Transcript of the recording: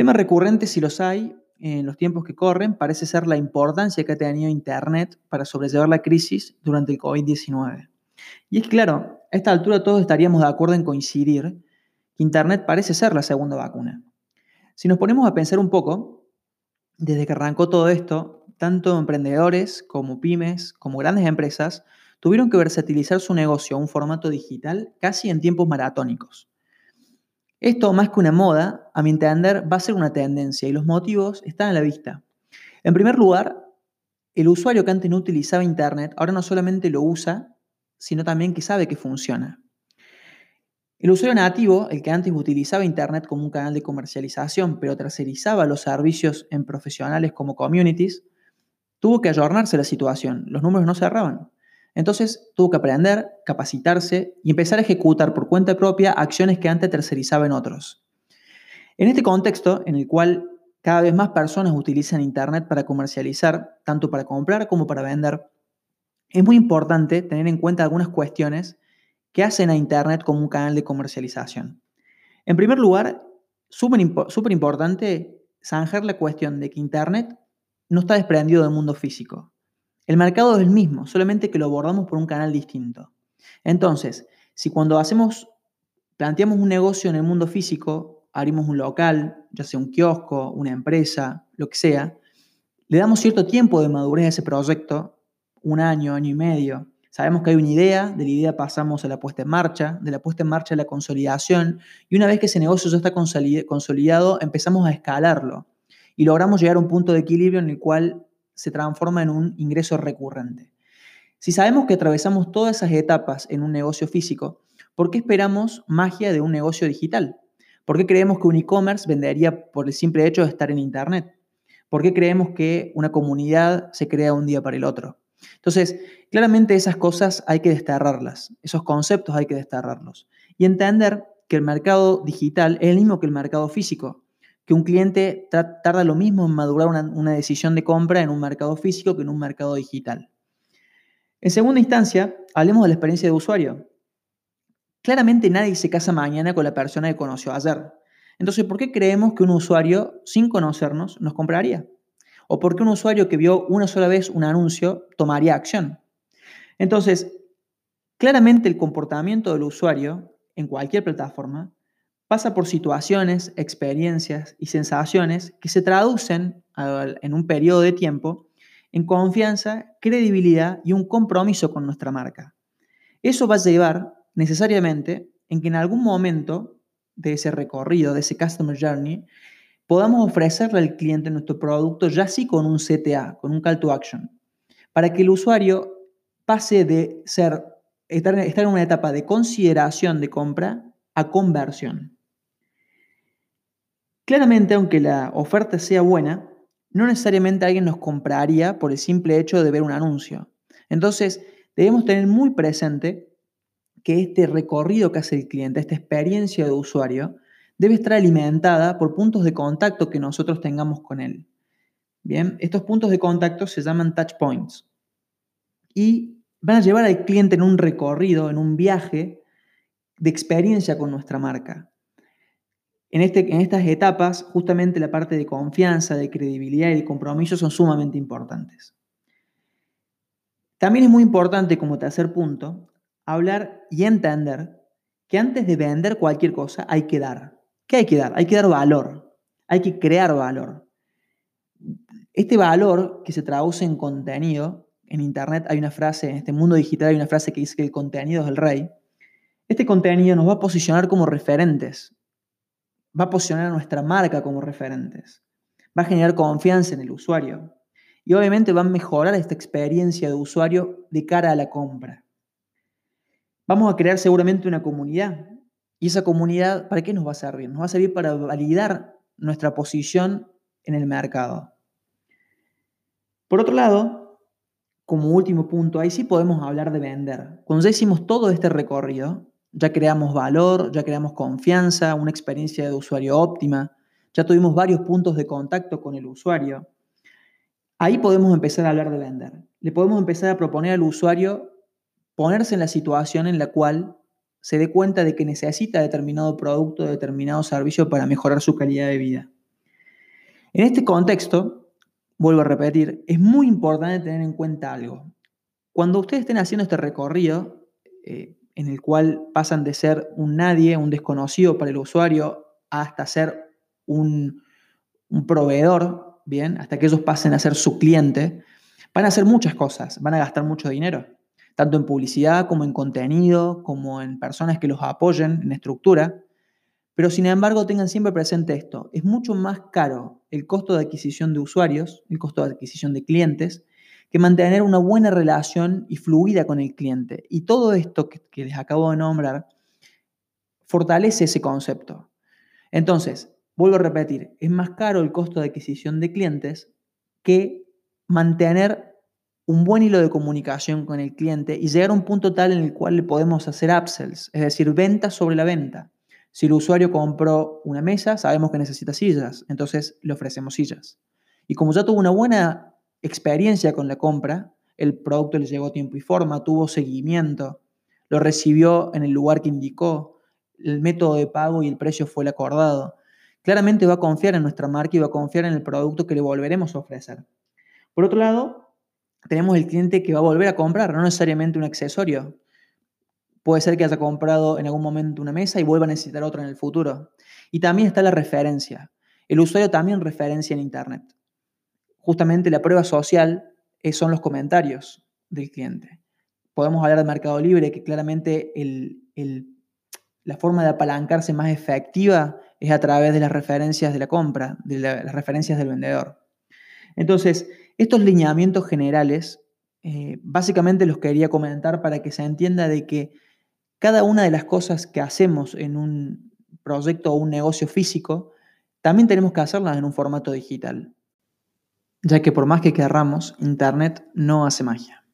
Temas recurrentes, si los hay, en los tiempos que corren, parece ser la importancia que ha tenido Internet para sobrellevar la crisis durante el COVID-19. Y es claro, a esta altura todos estaríamos de acuerdo en coincidir que Internet parece ser la segunda vacuna. Si nos ponemos a pensar un poco, desde que arrancó todo esto, tanto emprendedores como pymes, como grandes empresas, tuvieron que versatilizar su negocio a un formato digital casi en tiempos maratónicos. Esto, más que una moda, a mi entender, va a ser una tendencia y los motivos están a la vista. En primer lugar, el usuario que antes no utilizaba Internet ahora no solamente lo usa, sino también que sabe que funciona. El usuario nativo, el que antes utilizaba Internet como un canal de comercialización, pero tercerizaba los servicios en profesionales como communities, tuvo que ayornarse la situación. Los números no cerraban. Entonces tuvo que aprender, capacitarse y empezar a ejecutar por cuenta propia acciones que antes tercerizaba en otros. En este contexto, en el cual cada vez más personas utilizan Internet para comercializar, tanto para comprar como para vender, es muy importante tener en cuenta algunas cuestiones que hacen a Internet como un canal de comercialización. En primer lugar, súper importante zanjar la cuestión de que Internet no está desprendido del mundo físico. El mercado es el mismo, solamente que lo abordamos por un canal distinto. Entonces, si cuando hacemos, planteamos un negocio en el mundo físico, abrimos un local, ya sea un kiosco, una empresa, lo que sea, le damos cierto tiempo de madurez a ese proyecto un año, año y medio. Sabemos que hay una idea, de la idea pasamos a la puesta en marcha, de la puesta en marcha a la consolidación, y una vez que ese negocio ya está consolidado, empezamos a escalarlo y logramos llegar a un punto de equilibrio en el cual se transforma en un ingreso recurrente. Si sabemos que atravesamos todas esas etapas en un negocio físico, ¿por qué esperamos magia de un negocio digital? ¿Por qué creemos que un e-commerce vendería por el simple hecho de estar en Internet? ¿Por qué creemos que una comunidad se crea un día para el otro? Entonces, claramente esas cosas hay que desterrarlas, esos conceptos hay que desterrarlos y entender que el mercado digital es el mismo que el mercado físico, que un cliente tarda lo mismo en madurar una, decisión de compra en un mercado físico que en un mercado digital. En segunda instancia, hablemos de la experiencia de usuario. Claramente nadie se casa mañana con la persona que conoció ayer. Entonces, ¿por qué creemos que un usuario sin conocernos nos compraría? ¿O por qué un usuario que vio una sola vez un anuncio tomaría acción? Entonces, claramente el comportamiento del usuario en cualquier plataforma pasa por situaciones, experiencias y sensaciones que se traducen en un periodo de tiempo en confianza, credibilidad y un compromiso con nuestra marca. Eso va a llevar necesariamente en que en algún momento de ese recorrido, de ese Customer Journey, podamos ofrecerle al cliente nuestro producto ya sí con un CTA, con un call to action, para que el usuario pase de ser, estar, estar en una etapa de consideración de compra a conversión. Claramente, aunque la oferta sea buena, no necesariamente alguien nos compraría por el simple hecho de ver un anuncio. Entonces, debemos tener muy presente que este recorrido que hace el cliente, esta experiencia de usuario, debe estar alimentada por puntos de contacto que nosotros tengamos con él. Bien, estos puntos de contacto se llaman touch points y van a llevar al cliente en un recorrido, en un viaje de experiencia con nuestra marca. En, este, en estas etapas, justamente la parte de confianza, de credibilidad y de compromiso son sumamente importantes. También es muy importante, como tercer punto, hablar y entender que antes de vender cualquier cosa hay que dar. ¿Qué hay que dar? Hay que dar valor, hay que crear valor. Este valor que se traduce en contenido, en Internet hay una frase, en este mundo digital hay una frase que dice que el contenido es el rey. Este contenido nos va a posicionar como referentes, va a posicionar a nuestra marca como referentes, va a generar confianza en el usuario y obviamente va a mejorar esta experiencia de usuario de cara a la compra. Vamos a crear seguramente una comunidad y esa comunidad, ¿para qué nos va a servir? Nos va a servir para validar nuestra posición en el mercado. Por otro lado, como último punto, ahí sí podemos hablar de vender. Cuando ya hicimos todo este recorrido, ya creamos valor, ya creamos confianza, una experiencia de usuario óptima, ya tuvimos varios puntos de contacto con el usuario. Ahí podemos empezar a hablar de vender. Le podemos empezar a proponer al usuario ponerse en la situación en la cual se dé cuenta de que necesita determinado producto, determinado servicio para mejorar su calidad de vida. En este contexto, vuelvo a repetir, es muy importante tener en cuenta algo. Cuando ustedes estén haciendo este recorrido, eh, en el cual pasan de ser un nadie, un desconocido para el usuario, hasta ser un, un proveedor, bien, hasta que ellos pasen a ser su cliente, van a hacer muchas cosas, van a gastar mucho dinero, tanto en publicidad como en contenido, como en personas que los apoyen en estructura. Pero sin embargo, tengan siempre presente esto, es mucho más caro el costo de adquisición de usuarios, el costo de adquisición de clientes, que mantener una buena relación y fluida con el cliente. Y todo esto que, les acabo de nombrar fortalece ese concepto. Entonces, vuelvo a repetir, es más caro el costo de adquisición de clientes que mantener un buen hilo de comunicación con el cliente y llegar a un punto tal en el cual le podemos hacer upsells, es decir, ventas sobre la venta. Si el usuario compró una mesa, sabemos que necesita sillas, entonces le ofrecemos sillas. Y como ya tuvo una buena experiencia con la compra, el producto le llegó a tiempo y forma, tuvo seguimiento, lo recibió en el lugar que indicó, el método de pago y el precio fue el acordado. Claramente va a confiar en nuestra marca y va a confiar en el producto que le volveremos a ofrecer. Por otro lado, tenemos el cliente que va a volver a comprar, no necesariamente un accesorio. Puede ser que haya comprado en algún momento una mesa y vuelva a necesitar otra en el futuro. Y también está la referencia. El usuario también referencia en Internet. Justamente la prueba social son los comentarios del cliente. Podemos hablar de Mercado Libre, que claramente la forma de apalancarse más efectiva es a través de las referencias de la compra, de las referencias del vendedor. Entonces, estos lineamientos generales, eh, básicamente los quería comentar para que se entienda de que cada una de las cosas que hacemos en un proyecto o un negocio físico, también tenemos que hacerlas en un formato digital, ya que por más que querramos, Internet no hace magia.